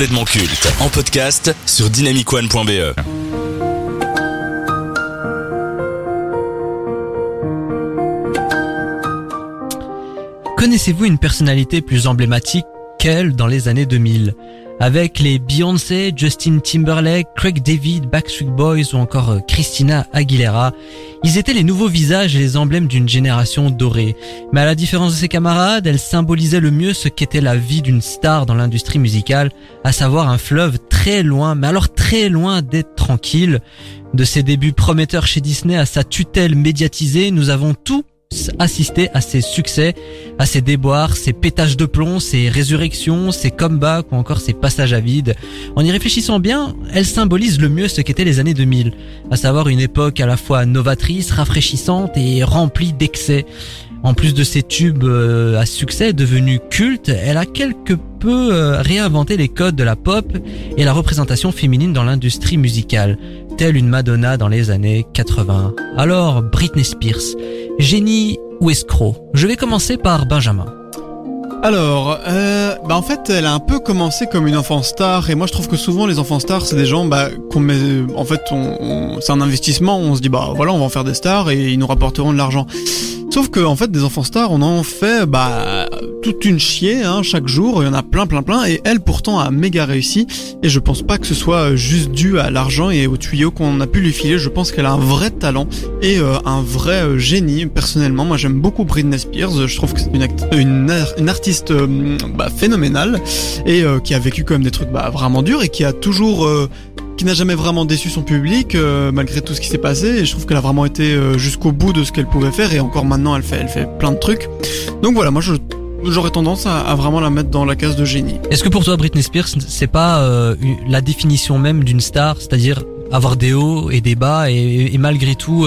complètement culte en podcast sur dynamicone.be. Connaissez-vous une personnalité plus emblématique qu'elle dans les années 2000 Avec les Beyoncé, Justin Timberlake, Craig David, Backstreet Boys ou encore euh, Christina Aguilera, ils étaient les nouveaux visages et les emblèmes d'une génération dorée. Mais à la différence de ses camarades, elle symbolisait le mieux ce qu'était la vie d'une star dans l'industrie musicale, à savoir un fleuve très loin, mais alors très loin d'être tranquille. De ses débuts prometteurs chez Disney à sa tutelle médiatisée, nous avons tout assister à ses succès, à ses déboires, ses pétages de plomb, ses résurrections, ses comebacks ou encore ses passages à vide. En y réfléchissant bien, elle symbolise le mieux ce qu'étaient les années 2000, à savoir une époque à la fois novatrice, rafraîchissante et remplie d'excès. En plus de ses tubes euh, à succès devenus cultes, elle a quelque peu euh, réinventé les codes de la pop et la représentation féminine dans l'industrie musicale, telle une Madonna dans les années 80. Alors, Britney Spears, génie ou escroc Je vais commencer par Benjamin. Alors, euh, bah en fait, elle a un peu commencé comme une enfant star, et moi je trouve que souvent les enfants stars, c'est des gens bah, qu'on met, en fait, on, c'est un investissement. On se dit bah voilà, on va en faire des stars et ils nous rapporteront de l'argent. Sauf que en fait, des enfants stars, on en fait bah toute une chier hein, chaque jour. Il y en a plein, plein, plein. Et elle, pourtant, a méga réussi. Et je pense pas que ce soit juste dû à l'argent et aux tuyaux qu'on a pu lui filer. Je pense qu'elle a un vrai talent et euh, un vrai euh, génie. Personnellement, moi, j'aime beaucoup Britney Spears. Je trouve que c'est une, une, une, artiste euh, bah, phénoménale et qui a vécu quand même des trucs bah, vraiment durs et qui a toujours qui n'a jamais vraiment déçu son public euh, malgré tout ce qui s'est passé et je trouve qu'elle a vraiment été euh, jusqu'au bout de ce qu'elle pouvait faire et encore maintenant elle fait elle fait plein de trucs. Donc voilà, moi je J'aurais tendance à, vraiment la mettre dans la case de génie. Est-ce que pour toi Britney Spears c'est pas euh, la définition même d'une star, c'est-à-dire avoir des hauts et des bas et, malgré tout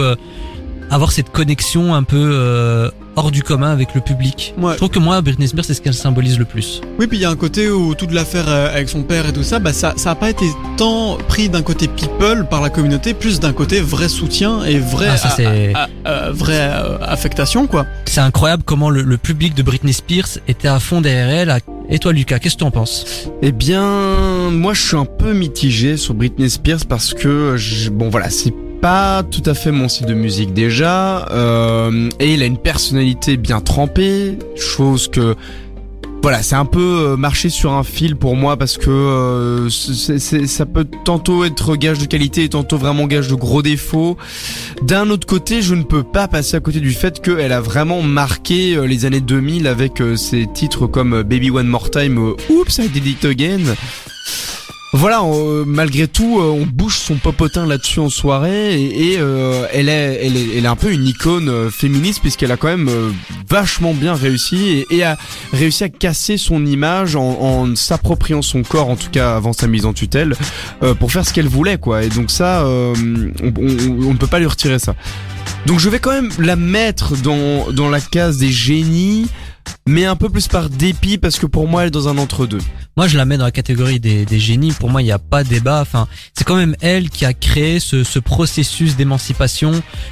avoir cette connexion un peu hors du commun avec le public. Je trouve que moi, Britney Spears, c'est ce qu'elle symbolise le plus. Oui, puis il y a un côté où toute l'affaire euh, avec son père et tout ça, bah ça, ça a pas été tant pris d'un côté people par la communauté, plus d'un côté vrai soutien et vrai, ah, euh, vraie euh, affectation, quoi. C'est incroyable comment le, public de Britney Spears était à fond derrière elle. Et toi, Lucas, qu'est-ce que tu en penses? Eh bien, moi, je suis un peu mitigé sur Britney Spears parce que, bon, voilà, c'est pas tout à fait mon style de musique déjà, euh, et il a une personnalité bien trempée, chose que voilà, c'est un peu euh, marcher sur un fil pour moi parce que euh, ça peut tantôt être gage de qualité et tantôt vraiment gage de gros défauts. D'un autre côté, je ne peux pas passer à côté du fait qu'elle a vraiment marqué euh, les années 2000 avec ses titres comme Baby One More Time, Oops, I Did It Again voilà, malgré tout, euh, on bouge son popotin là-dessus en soirée et, euh, elle, est, elle, est, elle est un peu une icône euh, féministe puisqu'elle a quand même vachement bien réussi et, a réussi à casser son image en, en s'appropriant son corps, en tout cas avant sa mise en tutelle, pour faire ce qu'elle voulait quoi. Et donc ça, on, on, ne peut pas lui retirer ça. Donc je vais quand même la mettre dans, dans la case des génies mais un peu plus par dépit parce que pour moi elle est dans un entre-deux. Moi je la mets dans la catégorie des, des génies, pour moi il n'y a pas débat, enfin c'est quand même elle qui a créé ce, ce processus d'émancipation,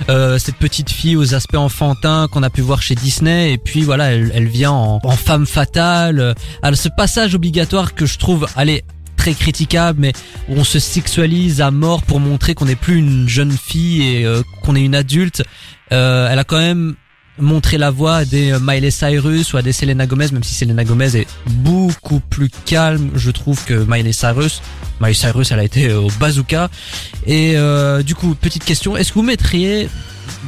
euh, cette petite fille aux aspects enfantins qu'on a pu voir chez Disney et puis voilà elle, elle vient en, femme fatale, à ce passage obligatoire que je trouve, allez très critiquable, mais où on se sexualise à mort pour montrer qu'on n'est plus une jeune fille et euh, qu'on est une adulte. Euh, elle a quand même montrer la voix à des euh, Miley Cyrus ou à des Selena Gomez, même si Selena Gomez est beaucoup plus calme, je trouve, que Miley Cyrus. Miley Cyrus, elle a été euh, au bazooka. Et euh, du coup, petite question, est-ce que vous mettriez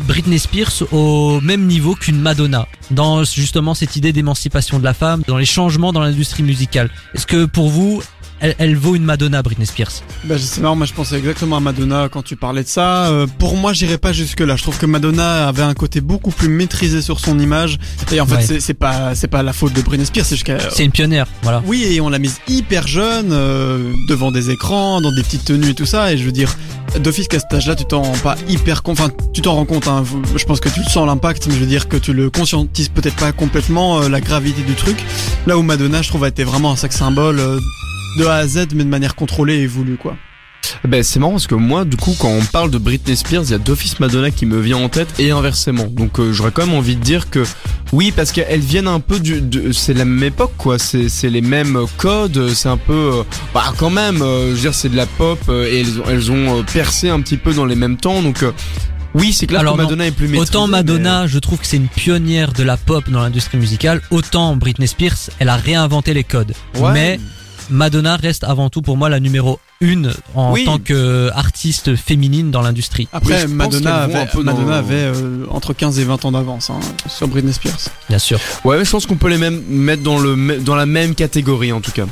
Britney Spears au même niveau qu'une Madonna dans justement cette idée d'émancipation de la femme, dans les changements dans l'industrie musicale? Est-ce que pour vous, elle, vaut une Madonna, Britney Spears. Bah, c'est marrant, moi je pensais exactement à Madonna quand tu parlais de ça. Euh, pour moi, j'irais pas jusque là. Je trouve que Madonna avait un côté beaucoup plus maîtrisé sur son image. Et en fait, c'est pas c'est pas la faute de Britney Spears, c'est C'est une pionnière, voilà. Oui, et on l'a mise hyper jeune euh, devant des écrans, dans des petites tenues et tout ça. Et je veux dire, d'office qu'à cet âge-là, tu t'en rends pas hyper compte. Enfin, tu t'en rends compte. Hein. Je pense que tu sens l'impact, mais je veux dire que tu le conscientises peut-être pas complètement euh, la gravité du truc. Là où Madonna, je trouve, a été vraiment un sac symbole de A à Z, mais de manière contrôlée et voulue, quoi. Ben c'est marrant parce que moi du coup quand on parle de Britney Spears, il y a d'office Madonna qui me vient en tête et inversement. Donc euh, j'aurais quand même envie de dire que oui parce qu'elles viennent un peu du de, c'est la même époque quoi, c'est c'est les mêmes codes, c'est un peu euh, bah quand même euh, je veux dire c'est de la pop euh, et elles ont elles ont euh, percé un petit peu dans les mêmes temps donc euh, oui, c'est clair Alors que non, Madonna est plus maîtrisée. Autant Madonna, je trouve que c'est une pionnière de la pop dans l'industrie musicale, autant Britney Spears, elle a réinventé les codes. Ouais. Mais Madonna reste avant tout pour moi la numéro une en Oui. tant qu'artiste féminine dans l'industrie. Après, Madonna avait, un peu dans- Madonna avait euh, entre 15 et 20 ans d'avance hein, sur Britney Spears. Bien sûr. Ouais, mais je pense qu'on peut les même mettre dans le dans la même catégorie en tout cas.